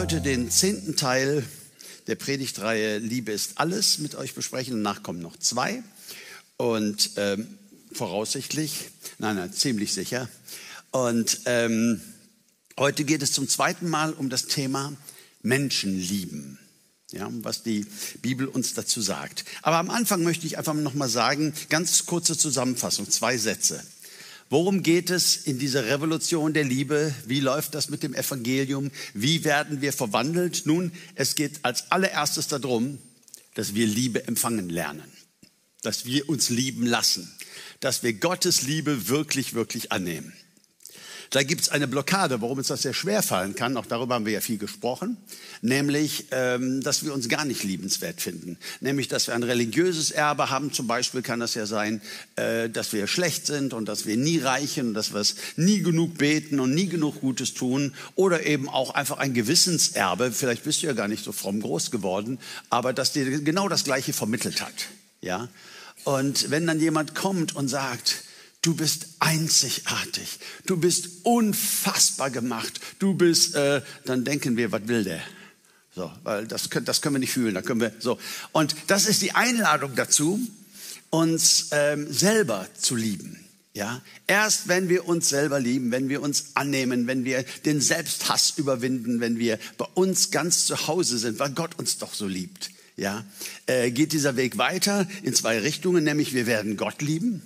heute den zehnten Teil der Predigtreihe Liebe ist alles mit euch besprechen. Danach kommen noch zwei. Und ähm, voraussichtlich, nein, nein, ziemlich sicher. Und ähm, heute geht es zum zweiten Mal um das Thema Menschen lieben. Ja, was die Bibel uns dazu sagt. Aber am Anfang möchte ich einfach noch mal sagen, ganz kurze Zusammenfassung, zwei Sätze. Worum geht es in dieser Revolution der Liebe? Wie läuft das mit dem Evangelium? Wie werden wir verwandelt? Nun, es geht als allererstes darum, dass wir Liebe empfangen lernen, dass wir uns lieben lassen, dass wir Gottes Liebe wirklich, wirklich annehmen. Da gibt es eine Blockade, warum uns das sehr schwer fallen kann. Auch darüber haben wir ja viel gesprochen. Nämlich, ähm, dass wir uns gar nicht liebenswert finden. Nämlich, dass wir ein religiöses Erbe haben. Zum Beispiel kann das ja sein, äh, dass wir schlecht sind und dass wir nie reichen und dass wir nie genug beten und nie genug Gutes tun. Oder eben auch einfach ein Gewissenserbe. Vielleicht bist du ja gar nicht so fromm groß geworden, aber dass dir genau das Gleiche vermittelt hat. Ja. Und wenn dann jemand kommt und sagt, Du bist einzigartig. Du bist unfassbar gemacht. Du bist, äh, dann denken wir, was will der? So, weil das, können, das können wir nicht fühlen. Da können wir so. Und das ist die Einladung dazu, uns ähm, selber zu lieben. Ja, erst wenn wir uns selber lieben, wenn wir uns annehmen, wenn wir den Selbsthass überwinden, wenn wir bei uns ganz zu Hause sind, weil Gott uns doch so liebt, ja, äh, geht dieser Weg weiter in zwei Richtungen, nämlich wir werden Gott lieben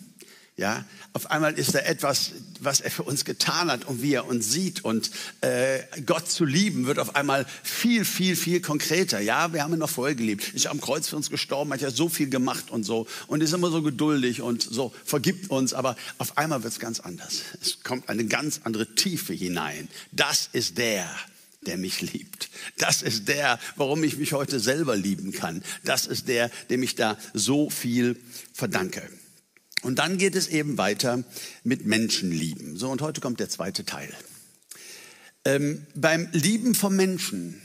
ja, auf einmal ist da etwas, was er für uns getan hat und wie er uns sieht. Und äh, Gott zu lieben wird auf einmal viel, viel, viel konkreter. Ja, wir haben ihn noch vorher geliebt. Ist am Kreuz für uns gestorben, hat ja so viel gemacht und so. Und ist immer so geduldig und so, vergibt uns. Aber auf einmal wird es ganz anders. Es kommt eine ganz andere Tiefe hinein. Das ist der, der mich liebt. Das ist der, warum ich mich heute selber lieben kann. Das ist der, dem ich da so viel verdanke. Und dann geht es eben weiter mit Menschenlieben. So, und heute kommt der zweite Teil. Ähm, beim Lieben von Menschen,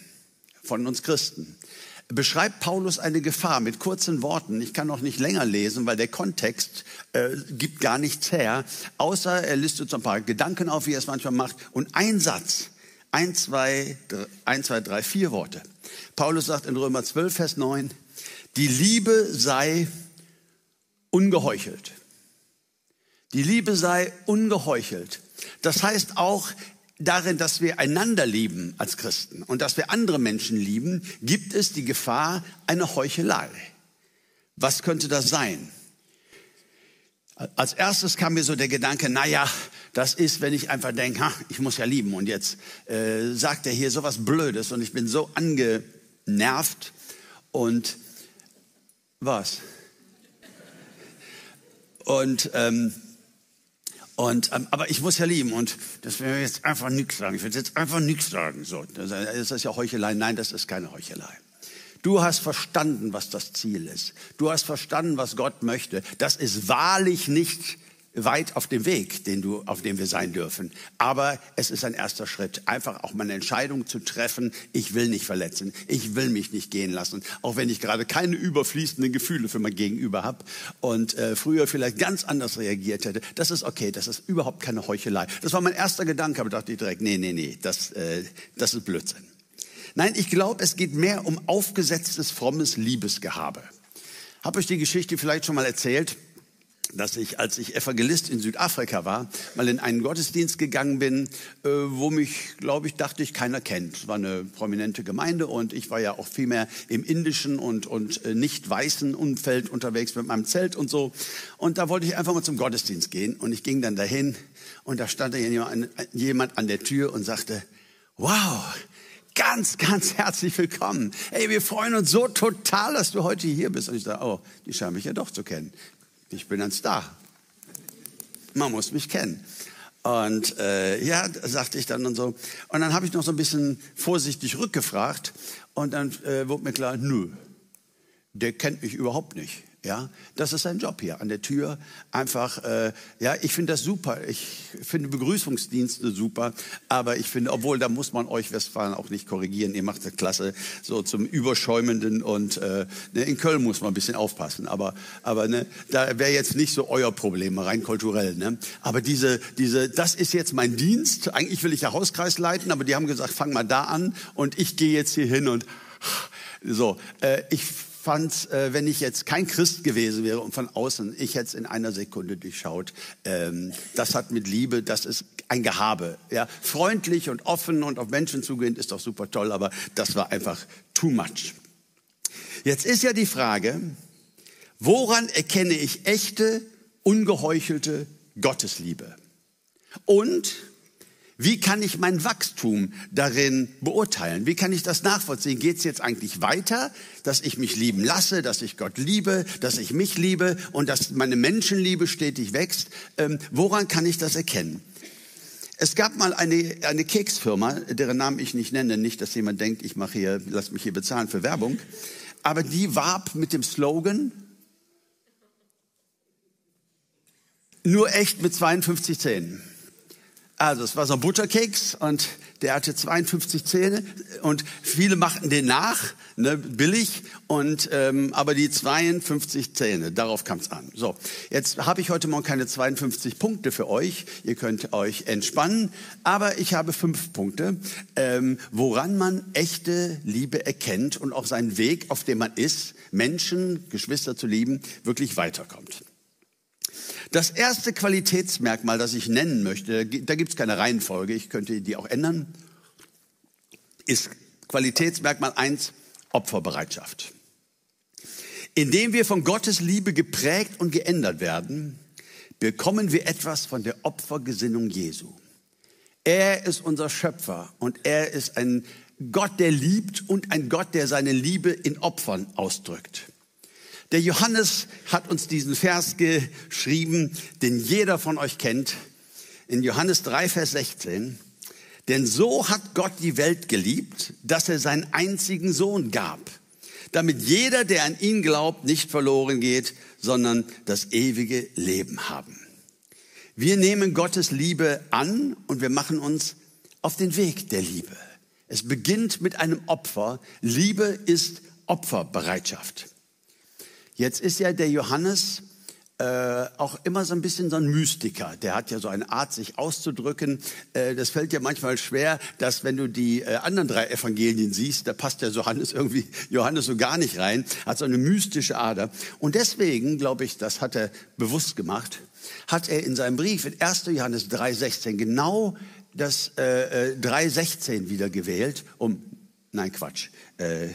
von uns Christen, beschreibt Paulus eine Gefahr mit kurzen Worten. Ich kann noch nicht länger lesen, weil der Kontext äh, gibt gar nichts her, außer er listet so ein paar Gedanken auf, wie er es manchmal macht. Und ein Satz, ein, zwei, drei, ein, zwei, drei, vier Worte. Paulus sagt in Römer 12, Vers 9, die Liebe sei ungeheuchelt. Die Liebe sei ungeheuchelt. Das heißt auch darin, dass wir einander lieben als Christen und dass wir andere Menschen lieben, gibt es die Gefahr einer Heuchelei. Was könnte das sein? Als erstes kam mir so der Gedanke, na ja, das ist, wenn ich einfach denke, ha, ich muss ja lieben und jetzt äh, sagt er hier sowas Blödes und ich bin so angenervt und was? Und ähm, und, ähm, aber ich muss ja lieben und das will jetzt einfach nichts sagen. Ich will jetzt einfach nichts sagen. So, das ist ja Heuchelei. Nein, das ist keine Heuchelei. Du hast verstanden, was das Ziel ist. Du hast verstanden, was Gott möchte. Das ist wahrlich nicht weit auf dem Weg, den du, auf dem wir sein dürfen. Aber es ist ein erster Schritt, einfach auch mal eine Entscheidung zu treffen. Ich will nicht verletzen. Ich will mich nicht gehen lassen. Auch wenn ich gerade keine überfließenden Gefühle für mein Gegenüber habe und äh, früher vielleicht ganz anders reagiert hätte. Das ist okay. Das ist überhaupt keine Heuchelei. Das war mein erster Gedanke, aber dachte ich direkt, nee, nee, nee, das, äh, das ist Blödsinn. Nein, ich glaube, es geht mehr um aufgesetztes, frommes Liebesgehabe. Habe euch die Geschichte vielleicht schon mal erzählt? Dass ich, als ich Evangelist in Südafrika war, mal in einen Gottesdienst gegangen bin, äh, wo mich, glaube ich, dachte ich, keiner kennt. Es war eine prominente Gemeinde und ich war ja auch viel mehr im indischen und, und äh, nicht weißen Umfeld unterwegs mit meinem Zelt und so. Und da wollte ich einfach mal zum Gottesdienst gehen und ich ging dann dahin und da stand da jemand an der Tür und sagte, wow, ganz, ganz herzlich willkommen. Hey, wir freuen uns so total, dass du heute hier bist. Und ich dachte, oh, die scheinen mich ja doch zu kennen. Ich bin ein Star. Man muss mich kennen. Und äh, ja, sagte ich dann und so. Und dann habe ich noch so ein bisschen vorsichtig rückgefragt und dann äh, wurde mir klar, nö, der kennt mich überhaupt nicht. Ja, das ist sein Job hier an der Tür. Einfach, äh, ja, ich finde das super. Ich finde Begrüßungsdienste super. Aber ich finde, obwohl da muss man euch Westfalen auch nicht korrigieren. Ihr macht das klasse, so zum Überschäumenden. Und äh, ne, in Köln muss man ein bisschen aufpassen. Aber, aber ne, da wäre jetzt nicht so euer Problem, rein kulturell. Ne? Aber diese, diese, das ist jetzt mein Dienst. Eigentlich will ich ja Hauskreis leiten, aber die haben gesagt, fang mal da an. Und ich gehe jetzt hier hin und so. Äh, ich fand, äh, wenn ich jetzt kein Christ gewesen wäre und von außen, ich hätte in einer Sekunde durchschaut. Ähm, das hat mit Liebe, das ist ein Gehabe. Ja, freundlich und offen und auf Menschen zugehend ist doch super toll, aber das war einfach too much. Jetzt ist ja die Frage, woran erkenne ich echte, ungeheuchelte Gottesliebe? Und wie kann ich mein Wachstum darin beurteilen? Wie kann ich das nachvollziehen? Geht es jetzt eigentlich weiter, dass ich mich lieben lasse, dass ich Gott liebe, dass ich mich liebe und dass meine Menschenliebe stetig wächst? Ähm, woran kann ich das erkennen? Es gab mal eine, eine Keksfirma, deren Namen ich nicht nenne, nicht, dass jemand denkt, ich mache hier, lass mich hier bezahlen für Werbung, aber die warb mit dem Slogan, nur echt mit 52 Zähnen. Also es war so ein Butterkeks und der hatte 52 Zähne und viele machten den nach, ne, billig, und ähm, aber die 52 Zähne, darauf kam es an. So, jetzt habe ich heute Morgen keine 52 Punkte für euch. Ihr könnt euch entspannen, aber ich habe fünf Punkte, ähm, woran man echte Liebe erkennt und auch seinen Weg, auf dem man ist, Menschen, Geschwister zu lieben, wirklich weiterkommt. Das erste Qualitätsmerkmal, das ich nennen möchte, da gibt es keine Reihenfolge, ich könnte die auch ändern, ist Qualitätsmerkmal eins Opferbereitschaft. Indem wir von Gottes Liebe geprägt und geändert werden, bekommen wir etwas von der Opfergesinnung Jesu. Er ist unser Schöpfer und er ist ein Gott, der liebt und ein Gott, der seine Liebe in Opfern ausdrückt. Der Johannes hat uns diesen Vers geschrieben, den jeder von euch kennt, in Johannes 3, Vers 16. Denn so hat Gott die Welt geliebt, dass er seinen einzigen Sohn gab, damit jeder, der an ihn glaubt, nicht verloren geht, sondern das ewige Leben haben. Wir nehmen Gottes Liebe an und wir machen uns auf den Weg der Liebe. Es beginnt mit einem Opfer. Liebe ist Opferbereitschaft. Jetzt ist ja der Johannes äh, auch immer so ein bisschen so ein Mystiker. Der hat ja so eine Art, sich auszudrücken. Äh, das fällt dir manchmal schwer, dass wenn du die äh, anderen drei Evangelien siehst, da passt der Johannes irgendwie, Johannes so gar nicht rein, hat so eine mystische Ader. Und deswegen, glaube ich, das hat er bewusst gemacht, hat er in seinem Brief in 1. Johannes 3,16 genau das äh, 3,16 äh, wieder gewählt, um, nein Quatsch, äh,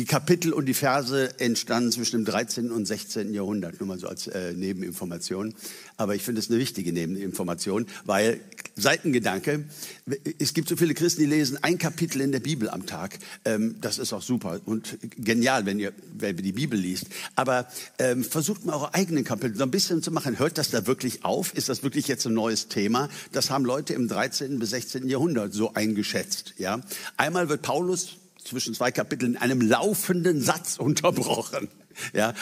die Kapitel und die Verse entstanden zwischen dem 13. und 16. Jahrhundert, nur mal so als äh, Nebeninformation. Aber ich finde es eine wichtige Nebeninformation, weil Seitengedanke, es gibt so viele Christen, die lesen ein Kapitel in der Bibel am Tag. Ähm, das ist auch super und genial, wenn ihr, wenn ihr die Bibel liest. Aber ähm, versucht mal eure eigenen Kapitel so ein bisschen zu machen. Hört das da wirklich auf? Ist das wirklich jetzt ein neues Thema? Das haben Leute im 13. bis 16. Jahrhundert so eingeschätzt. Ja, Einmal wird Paulus zwischen zwei Kapiteln in einem laufenden Satz unterbrochen. Ja,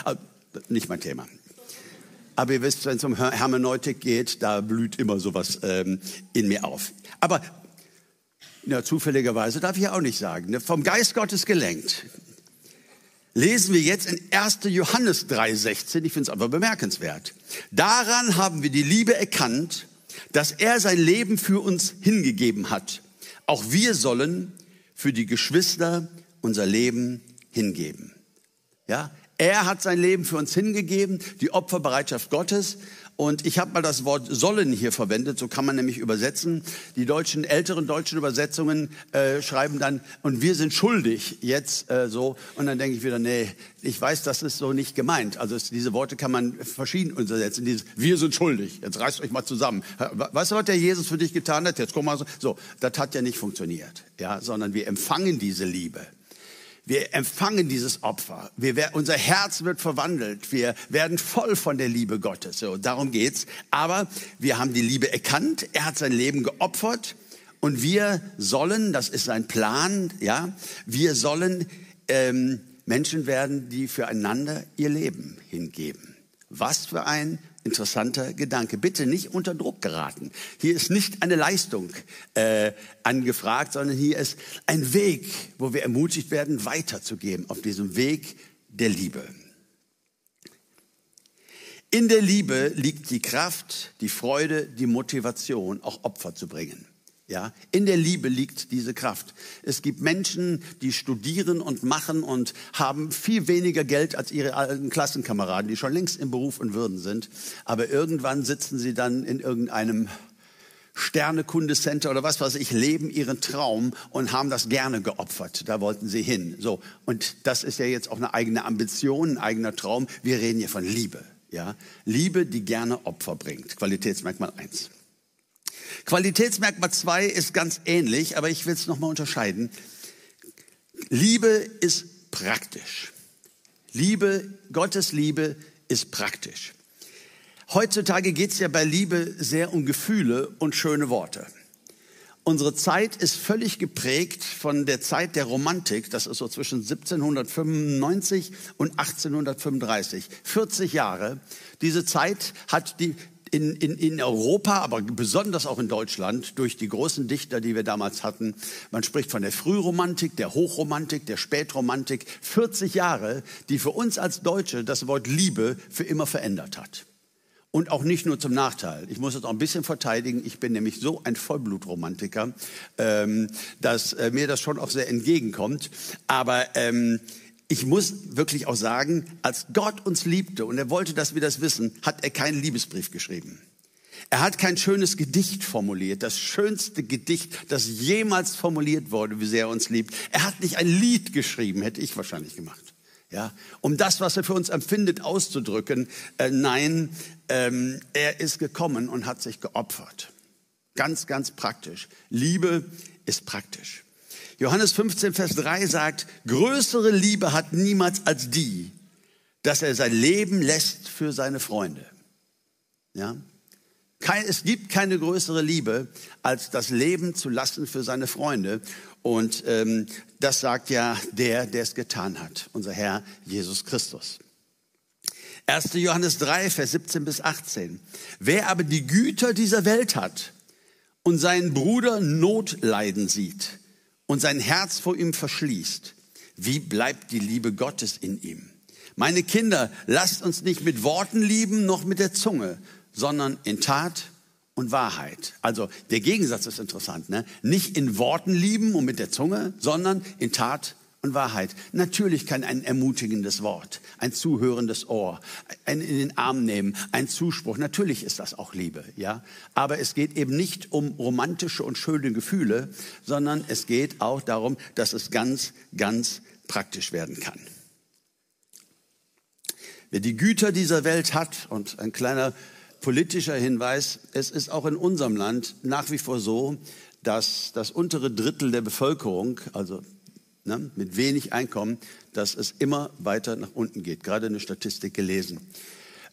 nicht mein Thema. Aber ihr wisst, wenn es um Hermeneutik geht, da blüht immer sowas ähm, in mir auf. Aber ja, zufälligerweise darf ich auch nicht sagen, ne, vom Geist Gottes gelenkt. Lesen wir jetzt in 1. Johannes 3,16, ich finde es aber bemerkenswert. Daran haben wir die Liebe erkannt, dass er sein Leben für uns hingegeben hat. Auch wir sollen für die Geschwister unser Leben hingeben. Ja, er hat sein Leben für uns hingegeben, die Opferbereitschaft Gottes. Und ich habe mal das Wort sollen hier verwendet, so kann man nämlich übersetzen. Die deutschen, älteren deutschen Übersetzungen äh, schreiben dann, und wir sind schuldig jetzt äh, so. Und dann denke ich wieder, nee, ich weiß, das ist so nicht gemeint. Also es, diese Worte kann man verschieden übersetzen. Dieses, wir sind schuldig, jetzt reißt euch mal zusammen. Weißt du, was der Jesus für dich getan hat? Jetzt komm mal so. So, das hat ja nicht funktioniert, ja, sondern wir empfangen diese Liebe. Wir empfangen dieses Opfer. Wir, unser Herz wird verwandelt. Wir werden voll von der Liebe Gottes. So, darum geht's. Aber wir haben die Liebe erkannt. Er hat sein Leben geopfert. Und wir sollen, das ist sein Plan, ja, wir sollen ähm, Menschen werden, die füreinander ihr Leben hingeben. Was für ein interessanter Gedanke. Bitte nicht unter Druck geraten. Hier ist nicht eine Leistung äh, angefragt, sondern hier ist ein Weg, wo wir ermutigt werden, weiterzugeben auf diesem Weg der Liebe. In der Liebe liegt die Kraft, die Freude, die Motivation, auch Opfer zu bringen. Ja, in der Liebe liegt diese Kraft. Es gibt Menschen, die studieren und machen und haben viel weniger Geld als ihre alten Klassenkameraden, die schon längst im Beruf und Würden sind. Aber irgendwann sitzen sie dann in irgendeinem Sternekundecenter oder was weiß ich, leben ihren Traum und haben das gerne geopfert. Da wollten sie hin. So. Und das ist ja jetzt auch eine eigene Ambition, ein eigener Traum. Wir reden hier von Liebe. Ja, Liebe, die gerne Opfer bringt. Qualitätsmerkmal eins. Qualitätsmerkmal 2 ist ganz ähnlich, aber ich will es nochmal unterscheiden. Liebe ist praktisch. Liebe, Gottes Liebe ist praktisch. Heutzutage geht es ja bei Liebe sehr um Gefühle und schöne Worte. Unsere Zeit ist völlig geprägt von der Zeit der Romantik. Das ist so zwischen 1795 und 1835. 40 Jahre. Diese Zeit hat die, in, in, in Europa, aber besonders auch in Deutschland, durch die großen Dichter, die wir damals hatten. Man spricht von der Frühromantik, der Hochromantik, der Spätromantik. 40 Jahre, die für uns als Deutsche das Wort Liebe für immer verändert hat. Und auch nicht nur zum Nachteil. Ich muss es auch ein bisschen verteidigen. Ich bin nämlich so ein Vollblutromantiker, ähm, dass äh, mir das schon auch sehr entgegenkommt. Aber ähm, ich muss wirklich auch sagen, als Gott uns liebte und er wollte, dass wir das wissen, hat er keinen Liebesbrief geschrieben. Er hat kein schönes Gedicht formuliert, das schönste Gedicht, das jemals formuliert wurde, wie sehr er uns liebt. Er hat nicht ein Lied geschrieben, hätte ich wahrscheinlich gemacht. Ja, um das, was er für uns empfindet, auszudrücken. Äh, nein, ähm, er ist gekommen und hat sich geopfert. Ganz, ganz praktisch. Liebe ist praktisch. Johannes 15, Vers 3 sagt, größere Liebe hat niemals als die, dass er sein Leben lässt für seine Freunde. Ja? Kein, es gibt keine größere Liebe, als das Leben zu lassen für seine Freunde. Und ähm, das sagt ja der, der es getan hat, unser Herr Jesus Christus. 1. Johannes 3, Vers 17 bis 18. Wer aber die Güter dieser Welt hat und seinen Bruder Not leiden sieht, und sein Herz vor ihm verschließt, wie bleibt die Liebe Gottes in ihm? Meine Kinder, lasst uns nicht mit Worten lieben, noch mit der Zunge, sondern in Tat und Wahrheit. Also der Gegensatz ist interessant. Ne? Nicht in Worten lieben und mit der Zunge, sondern in Tat und Wahrheit. Natürlich kann ein ermutigendes Wort, ein zuhörendes Ohr, ein in den Arm nehmen, ein Zuspruch, natürlich ist das auch Liebe, ja. Aber es geht eben nicht um romantische und schöne Gefühle, sondern es geht auch darum, dass es ganz, ganz praktisch werden kann. Wer die Güter dieser Welt hat, und ein kleiner politischer Hinweis, es ist auch in unserem Land nach wie vor so, dass das untere Drittel der Bevölkerung, also ne, mit wenig Einkommen, dass es immer weiter nach unten geht. Gerade eine Statistik gelesen.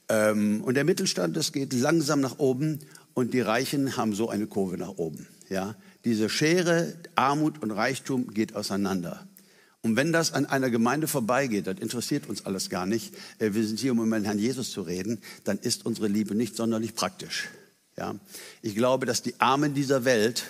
Ähm, und der Mittelstand, das geht langsam nach oben und die Reichen haben so eine Kurve nach oben. Ja, diese Schere, Armut und Reichtum geht auseinander. Und wenn das an einer Gemeinde vorbeigeht, das interessiert uns alles gar nicht. Äh, wir sind hier, um über den Herrn Jesus zu reden, dann ist unsere Liebe nicht sonderlich praktisch. Ja, ich glaube, dass die Armen dieser Welt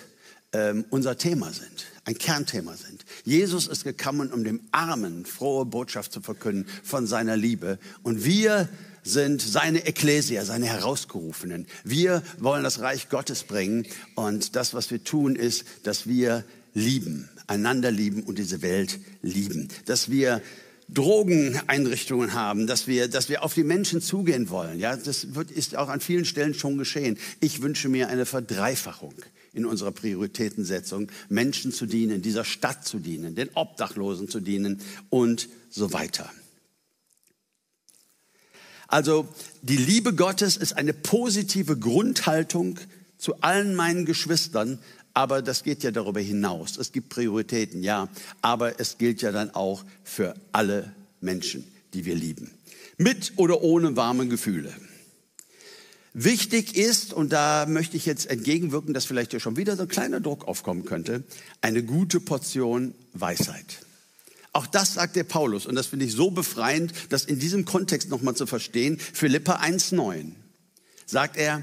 ähm, unser Thema sind, ein Kernthema sind. Jesus ist gekommen, um dem Armen frohe Botschaft zu verkünden von seiner Liebe. Und wir sind seine Ekklesia, seine Herausgerufenen. Wir wollen das Reich Gottes bringen. Und das, was wir tun, ist, dass wir lieben, einander lieben und diese Welt lieben. Dass wir Drogeneinrichtungen haben, dass wir, dass wir auf die Menschen zugehen wollen. Ja, das wird, ist auch an vielen Stellen schon geschehen. Ich wünsche mir eine Verdreifachung in unserer Prioritätensetzung, Menschen zu dienen, dieser Stadt zu dienen, den Obdachlosen zu dienen und so weiter. Also die Liebe Gottes ist eine positive Grundhaltung zu allen meinen Geschwistern, aber das geht ja darüber hinaus. Es gibt Prioritäten, ja, aber es gilt ja dann auch für alle Menschen, die wir lieben. Mit oder ohne warme Gefühle. Wichtig ist, und da möchte ich jetzt entgegenwirken, dass vielleicht hier schon wieder so ein kleiner Druck aufkommen könnte, eine gute Portion Weisheit. Auch das sagt der Paulus und das finde ich so befreiend, das in diesem Kontext nochmal zu verstehen. Philippa 1,9 sagt er,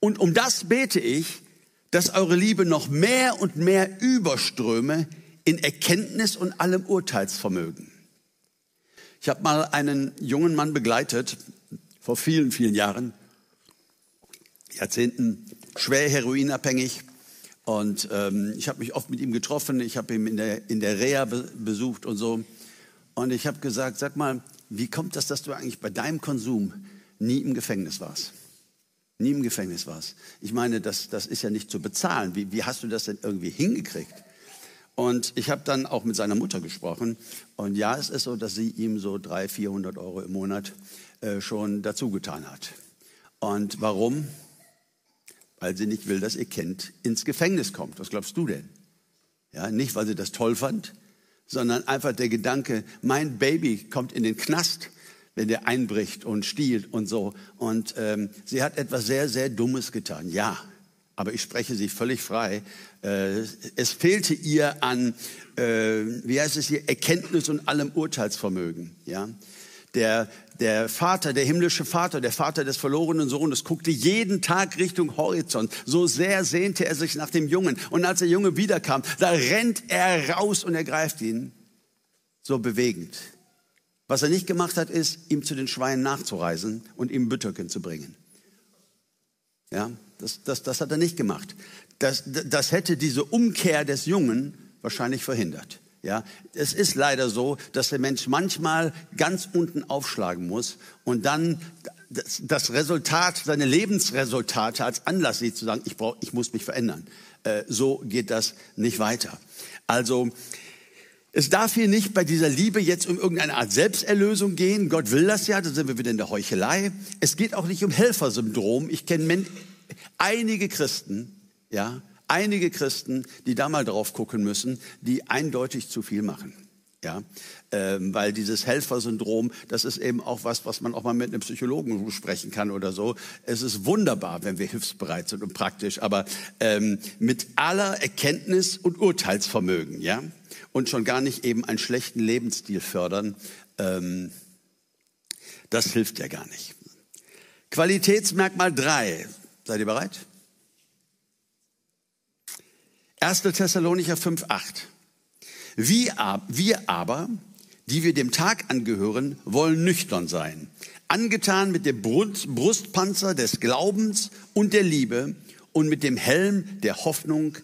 und um das bete ich, dass eure Liebe noch mehr und mehr überströme in Erkenntnis und allem Urteilsvermögen. Ich habe mal einen jungen Mann begleitet, vor vielen, vielen Jahren, Jahrzehnten, schwer heroinabhängig. Und ähm, ich habe mich oft mit ihm getroffen, ich habe ihn in der, in der Reha be besucht und so. Und ich habe gesagt, sag mal, wie kommt das, dass du eigentlich bei deinem Konsum nie im Gefängnis warst? Nie im Gefängnis warst. Ich meine, das, das ist ja nicht zu bezahlen. Wie, wie hast du das denn irgendwie hingekriegt? Und ich habe dann auch mit seiner Mutter gesprochen. Und ja, es ist so, dass sie ihm so 300, 400 Euro im Monat äh, schon dazugetan hat. Und warum? Weil sie nicht will, dass ihr Kind ins Gefängnis kommt. Was glaubst du denn? Ja, nicht, weil sie das toll fand, sondern einfach der Gedanke, mein Baby kommt in den Knast, wenn der einbricht und stiehlt und so. Und ähm, sie hat etwas sehr, sehr Dummes getan. Ja, aber ich spreche sie völlig frei. Äh, es fehlte ihr an, äh, wie heißt es hier, Erkenntnis und allem Urteilsvermögen. Ja, der, der Vater, der himmlische Vater, der Vater des verlorenen Sohnes, guckte jeden Tag Richtung Horizont. So sehr sehnte er sich nach dem Jungen. Und als der Junge wiederkam, da rennt er raus und ergreift ihn. So bewegend. Was er nicht gemacht hat, ist, ihm zu den Schweinen nachzureisen und ihm Bütterken zu bringen. Ja, das, das, das hat er nicht gemacht. Das, das hätte diese Umkehr des Jungen wahrscheinlich verhindert. Ja, es ist leider so, dass der Mensch manchmal ganz unten aufschlagen muss und dann das, das Resultat, seine Lebensresultate als Anlass sieht, zu sagen, ich, brauch, ich muss mich verändern. Äh, so geht das nicht weiter. Also es darf hier nicht bei dieser Liebe jetzt um irgendeine Art Selbsterlösung gehen. Gott will das ja, da sind wir wieder in der Heuchelei. Es geht auch nicht um Helfersyndrom. Ich kenne einige Christen, ja, einige Christen, die da mal drauf gucken müssen, die eindeutig zu viel machen. Ja, ähm, weil dieses Helfersyndrom, das ist eben auch was, was man auch mal mit einem Psychologen besprechen kann oder so. Es ist wunderbar, wenn wir hilfsbereit sind und praktisch, aber ähm, mit aller Erkenntnis und Urteilsvermögen, ja, und schon gar nicht eben einen schlechten Lebensstil fördern, ähm, das hilft ja gar nicht. Qualitätsmerkmal drei. Seid ihr bereit? 1. Thessalonicher 5, 8. Wir, wir aber, die wir dem Tag angehören, wollen nüchtern sein, angetan mit dem Brustpanzer des Glaubens und der Liebe und mit dem Helm der Hoffnung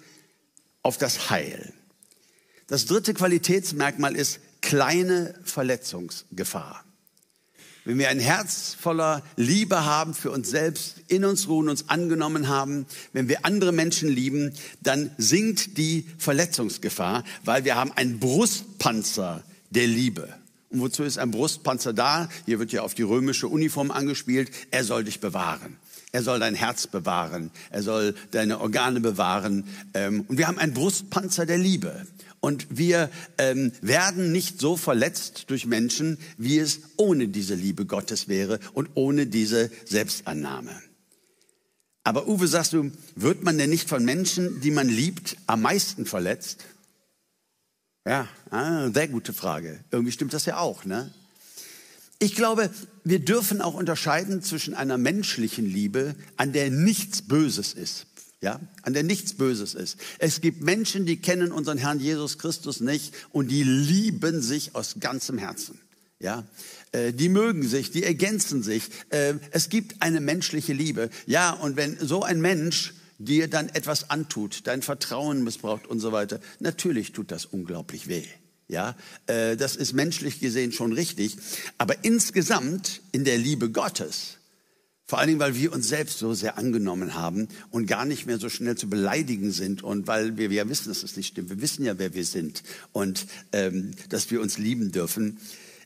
auf das Heil. Das dritte Qualitätsmerkmal ist kleine Verletzungsgefahr. Wenn wir ein Herz voller Liebe haben für uns selbst, in uns ruhen, uns angenommen haben, wenn wir andere Menschen lieben, dann sinkt die Verletzungsgefahr, weil wir haben einen Brustpanzer der Liebe. Und wozu ist ein Brustpanzer da? Hier wird ja auf die römische Uniform angespielt. Er soll dich bewahren. Er soll dein Herz bewahren. Er soll deine Organe bewahren. Ähm, und wir haben einen Brustpanzer der Liebe. Und wir ähm, werden nicht so verletzt durch Menschen, wie es ohne diese Liebe Gottes wäre und ohne diese Selbstannahme. Aber Uwe, sagst du, wird man denn nicht von Menschen, die man liebt, am meisten verletzt? Ja, ah, sehr gute Frage. Irgendwie stimmt das ja auch, ne? Ich glaube, wir dürfen auch unterscheiden zwischen einer menschlichen Liebe, an der nichts Böses ist ja, an der nichts Böses ist. Es gibt Menschen, die kennen unseren Herrn Jesus Christus nicht und die lieben sich aus ganzem Herzen. Ja, äh, die mögen sich, die ergänzen sich. Äh, es gibt eine menschliche Liebe. Ja, und wenn so ein Mensch dir dann etwas antut, dein Vertrauen missbraucht und so weiter, natürlich tut das unglaublich weh. Ja, äh, das ist menschlich gesehen schon richtig. Aber insgesamt in der Liebe Gottes vor allen Dingen, weil wir uns selbst so sehr angenommen haben und gar nicht mehr so schnell zu beleidigen sind und weil wir ja wissen, dass das nicht stimmt. Wir wissen ja, wer wir sind und ähm, dass wir uns lieben dürfen.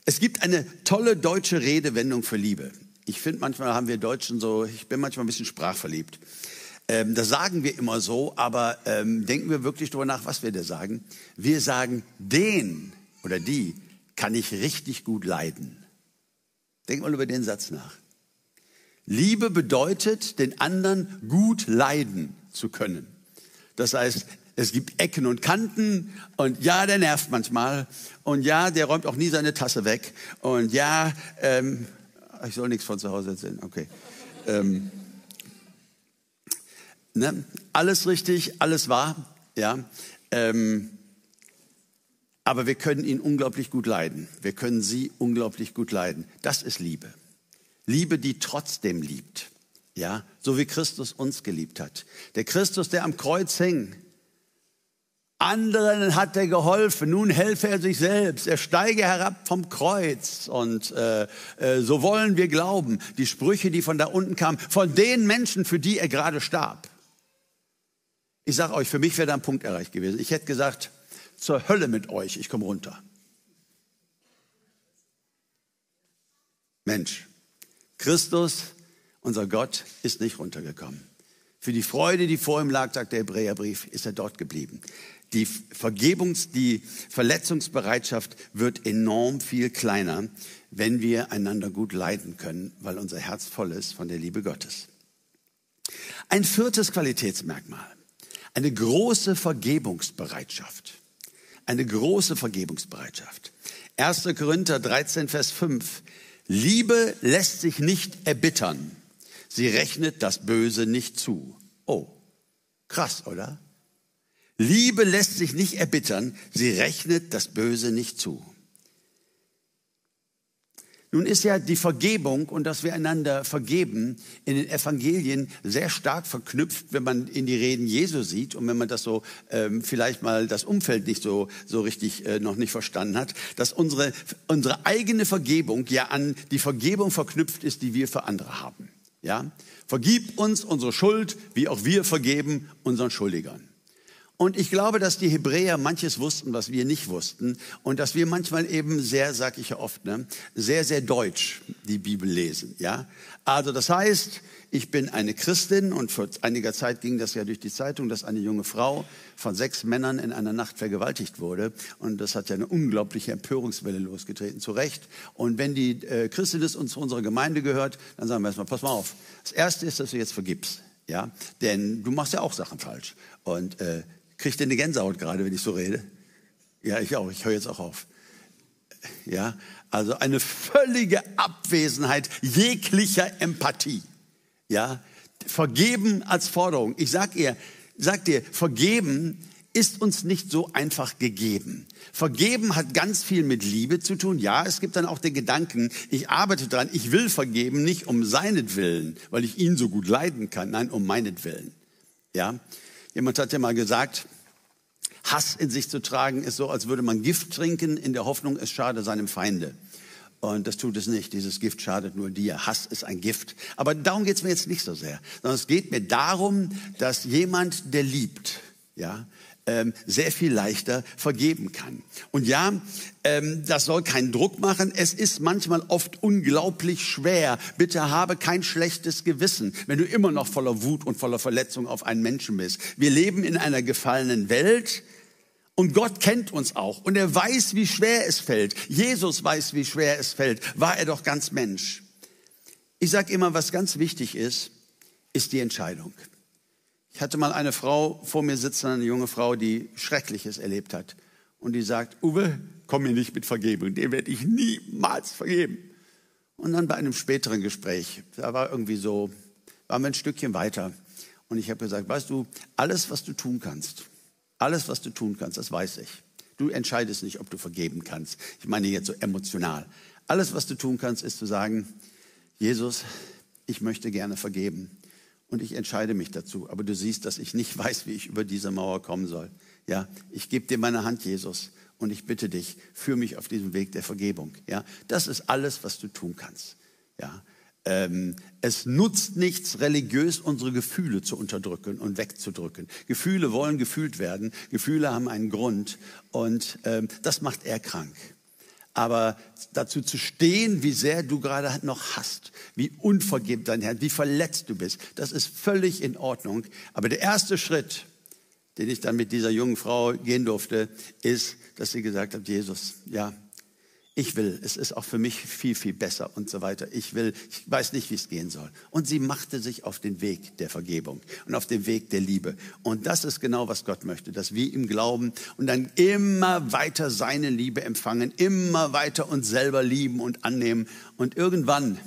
Es gibt eine tolle deutsche Redewendung für Liebe. Ich finde, manchmal haben wir Deutschen so, ich bin manchmal ein bisschen sprachverliebt. Ähm, das sagen wir immer so, aber ähm, denken wir wirklich darüber nach, was wir da sagen. Wir sagen, den oder die kann ich richtig gut leiden. Denk mal über den Satz nach. Liebe bedeutet, den anderen gut leiden zu können. Das heißt, Es gibt Ecken und Kanten und ja, der nervt manchmal und ja, der räumt auch nie seine Tasse weg und ja, ähm, ich soll nichts von zu Hause erzählen, okay. Ähm, ne? Alles richtig, alles wahr, ja. Ähm, aber wir können ihn unglaublich gut leiden. Wir können sie unglaublich gut leiden. Das ist Liebe. Liebe, die trotzdem liebt. Ja, so wie Christus uns geliebt hat. Der Christus, der am Kreuz hing, anderen hat er geholfen, nun helfe er sich selbst. Er steige herab vom Kreuz. Und äh, äh, so wollen wir glauben, die Sprüche, die von da unten kamen, von den Menschen, für die er gerade starb. Ich sage euch, für mich wäre da ein Punkt erreicht gewesen. Ich hätte gesagt, zur Hölle mit euch, ich komme runter. Mensch, Christus, unser Gott, ist nicht runtergekommen. Für die Freude, die vor ihm lag, sagt der Hebräerbrief, ist er dort geblieben. Die Vergebungs-, die Verletzungsbereitschaft wird enorm viel kleiner, wenn wir einander gut leiden können, weil unser Herz voll ist von der Liebe Gottes. Ein viertes Qualitätsmerkmal. Eine große Vergebungsbereitschaft. Eine große Vergebungsbereitschaft. 1. Korinther 13, Vers 5. Liebe lässt sich nicht erbittern. Sie rechnet das Böse nicht zu. Oh, krass, oder? Liebe lässt sich nicht erbittern. Sie rechnet das Böse nicht zu. Nun ist ja die Vergebung und dass wir einander vergeben in den Evangelien sehr stark verknüpft, wenn man in die Reden Jesu sieht und wenn man das so ähm, vielleicht mal das Umfeld nicht so so richtig äh, noch nicht verstanden hat, dass unsere unsere eigene Vergebung ja an die Vergebung verknüpft ist, die wir für andere haben. Ja, vergib uns unsere Schuld, wie auch wir vergeben unseren Schuldigern. Und ich glaube, dass die Hebräer manches wussten, was wir nicht wussten. Und dass wir manchmal eben sehr, sag ich ja oft, ne, sehr, sehr deutsch die Bibel lesen. Ja? Also das heißt, ich bin eine Christin und vor einiger Zeit ging das ja durch die Zeitung, dass eine junge Frau von sechs Männern in einer Nacht vergewaltigt wurde. Und das hat ja eine unglaubliche Empörungswelle losgetreten, zu Recht. Und wenn die äh, Christin ist und zu unserer Gemeinde gehört, dann sagen wir erstmal, pass mal auf. Das Erste ist, dass du jetzt vergibst. Ja, denn du machst ja auch Sachen falsch. Und äh, Kriegt eine Gänsehaut gerade, wenn ich so rede? Ja, ich auch. Ich höre jetzt auch auf. Ja, also eine völlige Abwesenheit jeglicher Empathie. Ja, vergeben als Forderung. Ich sag ihr, sag dir, vergeben ist uns nicht so einfach gegeben. Vergeben hat ganz viel mit Liebe zu tun. Ja, es gibt dann auch den Gedanken, ich arbeite dran, ich will vergeben, nicht um seinetwillen, weil ich ihn so gut leiden kann, nein, um meinetwillen. Ja, Jemand hat ja mal gesagt, Hass in sich zu tragen ist so, als würde man Gift trinken in der Hoffnung, es schade seinem Feinde. Und das tut es nicht. Dieses Gift schadet nur dir. Hass ist ein Gift. Aber darum geht es mir jetzt nicht so sehr, sondern es geht mir darum, dass jemand, der liebt, ja, ähm, sehr viel leichter vergeben kann. Und ja, ähm, das soll keinen Druck machen. Es ist manchmal oft unglaublich schwer. Bitte habe kein schlechtes Gewissen, wenn du immer noch voller Wut und voller Verletzung auf einen Menschen bist. Wir leben in einer gefallenen Welt. Und Gott kennt uns auch und er weiß, wie schwer es fällt. Jesus weiß, wie schwer es fällt. War er doch ganz Mensch. Ich sage immer, was ganz wichtig ist, ist die Entscheidung. Ich hatte mal eine Frau vor mir sitzen, eine junge Frau, die Schreckliches erlebt hat. Und die sagt, Uwe, komm mir nicht mit Vergebung, dem werde ich niemals vergeben. Und dann bei einem späteren Gespräch, da war irgendwie so, waren wir ein Stückchen weiter. Und ich habe gesagt, weißt du, alles, was du tun kannst, alles, was du tun kannst, das weiß ich. Du entscheidest nicht, ob du vergeben kannst. Ich meine jetzt so emotional. Alles, was du tun kannst, ist zu sagen, Jesus, ich möchte gerne vergeben und ich entscheide mich dazu. Aber du siehst, dass ich nicht weiß, wie ich über diese Mauer kommen soll. Ja, ich gebe dir meine Hand, Jesus, und ich bitte dich, führ mich auf diesem Weg der Vergebung. Ja, das ist alles, was du tun kannst. Ja, ähm, es nutzt nichts, religiös unsere Gefühle zu unterdrücken und wegzudrücken. Gefühle wollen gefühlt werden. Gefühle haben einen Grund und ähm, das macht er krank. Aber dazu zu stehen, wie sehr du gerade noch hast, wie unvergeben dein Herr, wie verletzt du bist, das ist völlig in Ordnung. Aber der erste Schritt, den ich dann mit dieser jungen Frau gehen durfte, ist, dass sie gesagt hat, Jesus, ja, Ich will, es ist auch für mich viel, viel besser und so weiter. Ich will, ich weiß nicht, wie es gehen soll. Und sie machte sich auf den Weg der Vergebung und auf den Weg der Liebe. Und das ist genau, was Gott möchte, dass wir ihm glauben und dann immer weiter seine Liebe empfangen, immer weiter uns selber lieben und annehmen. Und irgendwann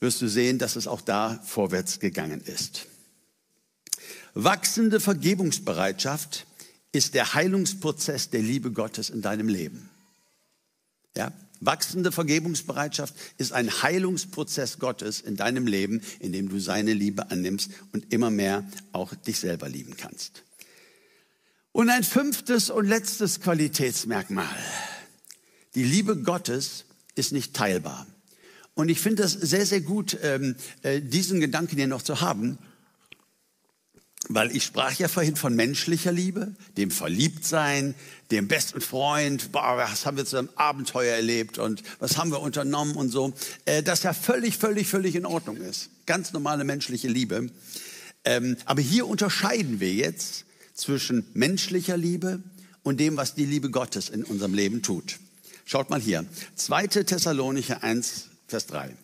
wirst du sehen, dass es auch da vorwärts gegangen ist. Wachsende Vergebungsbereitschaft ist der Heilungsprozess der Liebe Gottes in deinem Leben. Ja? Wachsende Vergebungsbereitschaft ist ein Heilungsprozess Gottes in deinem Leben, in dem du seine Liebe annimmst und immer mehr auch dich selber lieben kannst. Und ein fünftes und letztes Qualitätsmerkmal. Die Liebe Gottes ist nicht teilbar. Und ich finde das sehr, sehr gut, ähm, äh, diesen Gedanken hier noch zu haben. Weil ich sprach ja vorhin von menschlicher Liebe, dem Verliebtsein, dem besten Freund, boah, was haben wir zu einem Abenteuer erlebt und was haben wir unternommen und so, äh, das ja völlig, völlig, völlig in Ordnung ist. Ganz normale menschliche Liebe. Ähm, aber hier unterscheiden wir jetzt zwischen menschlicher Liebe und dem, was die Liebe Gottes in unserem Leben tut. Schaut mal hier. 2. Thessalonicher 1, Vers 3.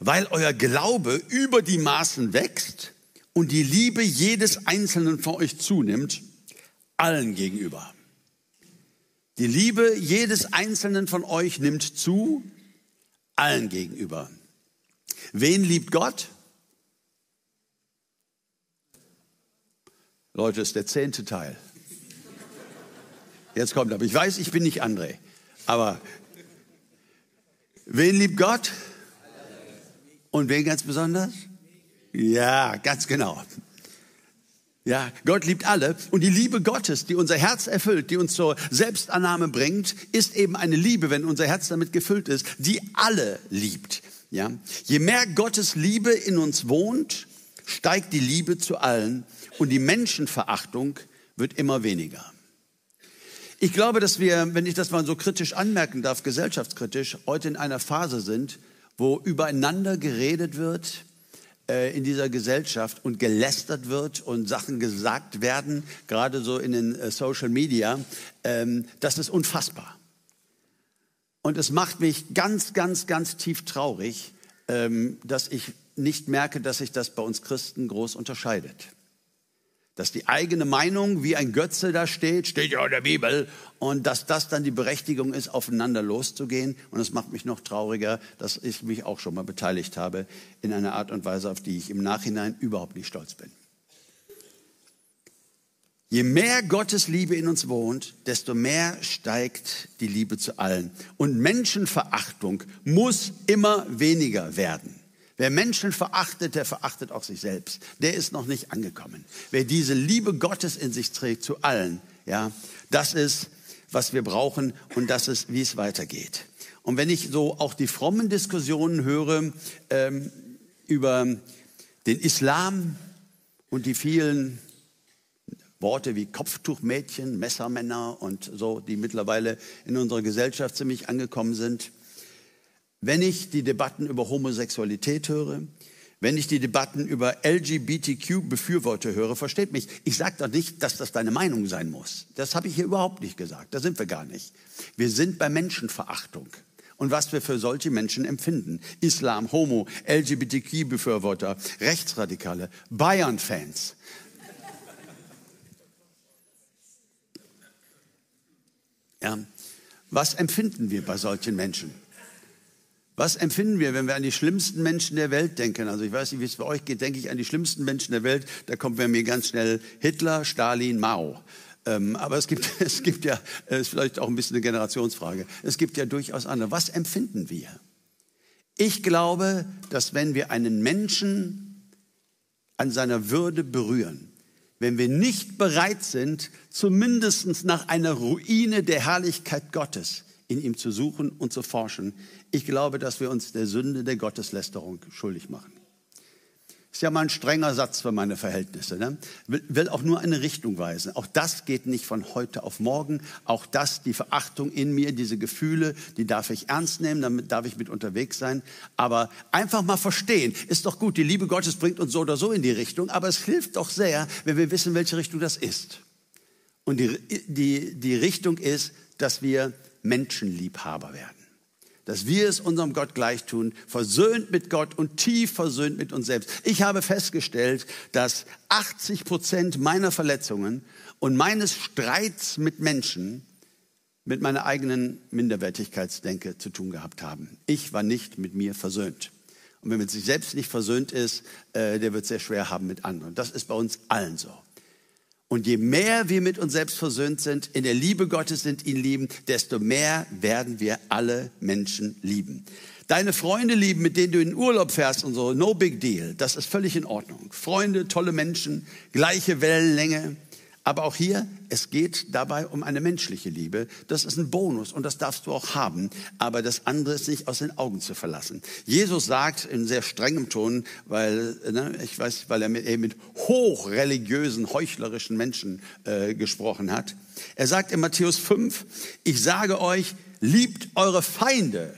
Weil euer Glaube über die Maßen wächst, und die Liebe jedes Einzelnen von euch zunimmt, allen gegenüber. Die Liebe jedes Einzelnen von euch nimmt zu, allen gegenüber. Wen liebt Gott? Leute, ist der zehnte Teil. Jetzt kommt aber, ich weiß, ich bin nicht André, aber wen liebt Gott? Und wen ganz besonders? Ja, ganz genau. Ja, Gott liebt alle. Und die Liebe Gottes, die unser Herz erfüllt, die uns zur Selbstannahme bringt, ist eben eine Liebe, wenn unser Herz damit gefüllt ist, die alle liebt. Ja, je mehr Gottes Liebe in uns wohnt, steigt die Liebe zu allen und die Menschenverachtung wird immer weniger. Ich glaube, dass wir, wenn ich das mal so kritisch anmerken darf, gesellschaftskritisch, heute in einer Phase sind, wo übereinander geredet wird, in dieser Gesellschaft und gelästert wird und Sachen gesagt werden, gerade so in den äh, Social Media, ähm, das ist unfassbar. Und es macht mich ganz, ganz, ganz tief traurig, ähm, dass ich nicht merke, dass sich das bei uns Christen groß unterscheidet dass die eigene Meinung wie ein Götze da steht, steht ja in der Bibel, und dass das dann die Berechtigung ist, aufeinander loszugehen. Und es macht mich noch trauriger, dass ich mich auch schon mal beteiligt habe in einer Art und Weise, auf die ich im Nachhinein überhaupt nicht stolz bin. Je mehr Gottes Liebe in uns wohnt, desto mehr steigt die Liebe zu allen. Und Menschenverachtung muss immer weniger werden. Wer Menschen verachtet, der verachtet auch sich selbst. Der ist noch nicht angekommen. Wer diese Liebe Gottes in sich trägt zu allen, ja, das ist, was wir brauchen und das ist, wie es weitergeht. Und wenn ich so auch die frommen Diskussionen höre ähm, über den Islam und die vielen Worte wie Kopftuchmädchen, Messermänner und so, die mittlerweile in unserer Gesellschaft ziemlich angekommen sind, wenn ich die Debatten über Homosexualität höre, wenn ich die Debatten über LGBTQ-Befürworter höre, versteht mich, ich sage doch nicht, dass das deine Meinung sein muss. Das habe ich hier überhaupt nicht gesagt. Da sind wir gar nicht. Wir sind bei Menschenverachtung. Und was wir für solche Menschen empfinden. Islam, Homo, LGBTQ-Befürworter, Rechtsradikale, Bayern-Fans. Ja, was empfinden wir bei solchen Menschen? Was empfinden wir, wenn wir an die schlimmsten Menschen der Welt denken? Also ich weiß nicht, wie es bei euch geht, denke ich an die schlimmsten Menschen der Welt. Da kommt bei mir ganz schnell Hitler, Stalin, Mao. Ähm, aber es gibt, es gibt ja, es ist vielleicht auch ein bisschen eine Generationsfrage. Es gibt ja durchaus andere. Was empfinden wir? Ich glaube, dass wenn wir einen Menschen an seiner Würde berühren, wenn wir nicht bereit sind, zumindest nach einer Ruine der Herrlichkeit Gottes in ihm zu suchen und zu forschen. Ich glaube, dass wir uns der Sünde der Gotteslästerung schuldig machen. Ist ja mal ein strenger Satz für meine Verhältnisse. Ne? Will, will auch nur eine Richtung weisen. Auch das geht nicht von heute auf morgen. Auch das, die Verachtung in mir, diese Gefühle, die darf ich ernst nehmen, damit darf ich mit unterwegs sein. Aber einfach mal verstehen, ist doch gut. Die Liebe Gottes bringt uns so oder so in die Richtung. Aber es hilft doch sehr, wenn wir wissen, welche Richtung das ist. Und die, die, die Richtung ist, dass wir Menschenliebhaber werden. Dass wir es unserem Gott gleich tun, versöhnt mit Gott und tief versöhnt mit uns selbst. Ich habe festgestellt, dass 80 Prozent meiner Verletzungen und meines Streits mit Menschen mit meiner eigenen Minderwertigkeitsdenke zu tun gehabt haben. Ich war nicht mit mir versöhnt. Und wer mit sich selbst nicht versöhnt ist, äh, der wird sehr schwer haben mit anderen. Das ist bei uns allen so. Und je mehr wir mit uns selbst versöhnt sind, in der Liebe Gottes sind, ihn lieben, desto mehr werden wir alle Menschen lieben. Deine Freunde lieben, mit denen du in den Urlaub fährst und so, no big deal. Das ist völlig in Ordnung. Freunde, tolle Menschen, gleiche Wellenlänge. Aber auch hier, es geht dabei um eine menschliche Liebe. Das ist ein Bonus und das darfst du auch haben. Aber das andere ist nicht aus den Augen zu verlassen. Jesus sagt in sehr strengem Ton, weil, ne, ich weiß, weil er mit, er mit hochreligiösen, heuchlerischen Menschen äh, gesprochen hat. Er sagt in Matthäus 5, ich sage euch, liebt eure Feinde,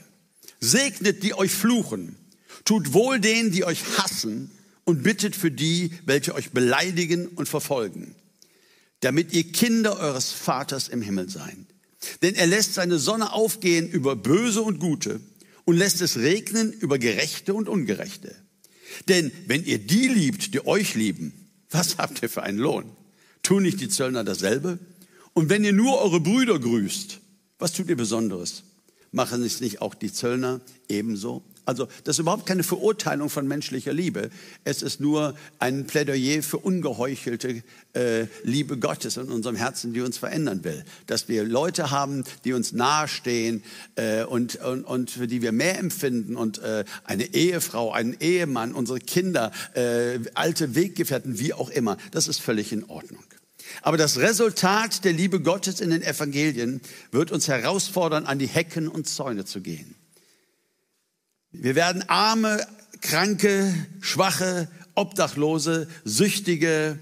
segnet die euch fluchen, tut wohl denen, die euch hassen und bittet für die, welche euch beleidigen und verfolgen damit ihr Kinder eures Vaters im Himmel seid. Denn er lässt seine Sonne aufgehen über Böse und Gute und lässt es regnen über Gerechte und Ungerechte. Denn wenn ihr die liebt, die euch lieben, was habt ihr für einen Lohn? Tun nicht die Zöllner dasselbe? Und wenn ihr nur eure Brüder grüßt, was tut ihr Besonderes? Machen es nicht auch die Zöllner ebenso? Also das ist überhaupt keine Verurteilung von menschlicher Liebe. Es ist nur ein Plädoyer für ungeheuchelte äh, Liebe Gottes in unserem Herzen, die uns verändern will. Dass wir Leute haben, die uns nahestehen äh, und, und, und für die wir mehr empfinden und äh, eine Ehefrau, einen Ehemann, unsere Kinder, äh, alte Weggefährten, wie auch immer. Das ist völlig in Ordnung. Aber das Resultat der Liebe Gottes in den Evangelien wird uns herausfordern, an die Hecken und Zäune zu gehen. Wir werden arme, kranke, schwache, obdachlose, süchtige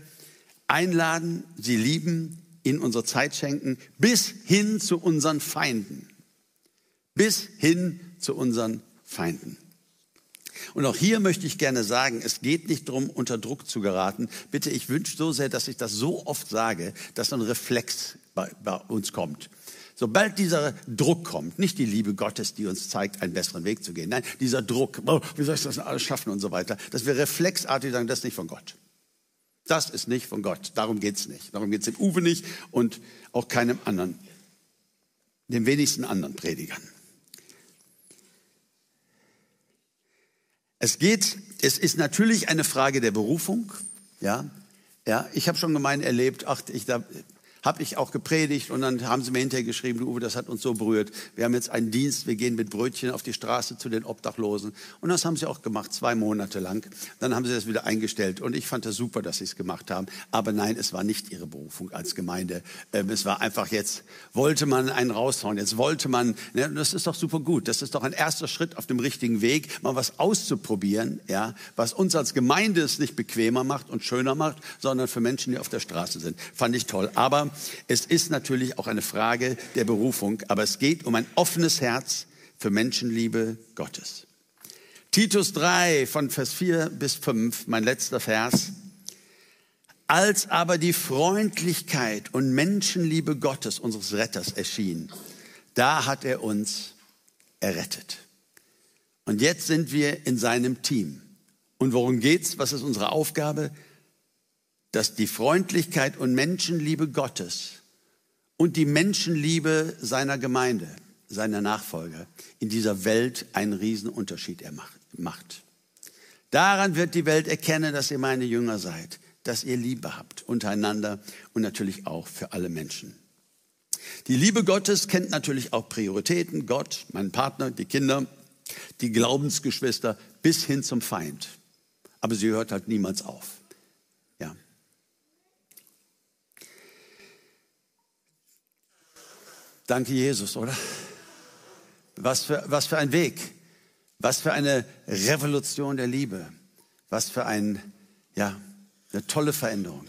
einladen, sie lieben, in unsere Zeit schenken, bis hin zu unseren Feinden. Bis hin zu unseren Feinden. Und auch hier möchte ich gerne sagen, es geht nicht darum, unter Druck zu geraten. Bitte, ich wünsche so sehr, dass ich das so oft sage, dass ein Reflex bei, bei uns kommt. Sobald dieser Druck kommt, nicht die Liebe Gottes, die uns zeigt, einen besseren Weg zu gehen, nein, dieser Druck, oh, wie soll ich das alles schaffen und so weiter, dass wir reflexartig sagen, das ist nicht von Gott. Das ist nicht von Gott. Darum geht's nicht. Darum geht's dem Uwe nicht und auch keinem anderen, den wenigsten anderen Predigern. Es geht, es ist natürlich eine Frage der Berufung, ja. Ja, ich habe schon gemein erlebt, ach, ich, da, habe ich auch gepredigt und dann haben sie mir hinterher geschrieben, du Uwe, das hat uns so berührt. Wir haben jetzt einen Dienst, wir gehen mit Brötchen auf die Straße zu den Obdachlosen. Und das haben sie auch gemacht, zwei Monate lang. Dann haben sie das wieder eingestellt und ich fand das super, dass sie es gemacht haben. Aber nein, es war nicht ihre Berufung als Gemeinde. Ähm, es war einfach jetzt, wollte man einen raushauen, jetzt wollte man, ne, das ist doch super gut. Das ist doch ein erster Schritt auf dem richtigen Weg, mal was auszuprobieren, ja, was uns als Gemeinde es nicht bequemer macht und schöner macht, sondern für Menschen, die auf der Straße sind. Fand ich toll. Aber es ist natürlich auch eine Frage der Berufung, aber es geht um ein offenes Herz für Menschenliebe Gottes. Titus 3 von Vers 4 bis 5, mein letzter Vers. Als aber die Freundlichkeit und Menschenliebe Gottes, unseres Retters, erschien, da hat er uns errettet. Und jetzt sind wir in seinem Team. Und worum geht's? Was ist unsere Aufgabe? Dass die Freundlichkeit und Menschenliebe Gottes und die Menschenliebe seiner Gemeinde, seiner Nachfolger in dieser Welt einen Riesenunterschied macht. Daran wird die Welt erkennen, dass ihr meine Jünger seid, dass ihr Liebe habt untereinander und natürlich auch für alle Menschen. Die Liebe Gottes kennt natürlich auch Prioritäten, Gott, mein Partner, die Kinder, die Glaubensgeschwister bis hin zum Feind. Aber sie hört halt niemals auf. Danke, Jesus, oder? Was für, was für ein Weg. Was für eine Revolution der Liebe. Was für ein, ja, eine tolle Veränderung.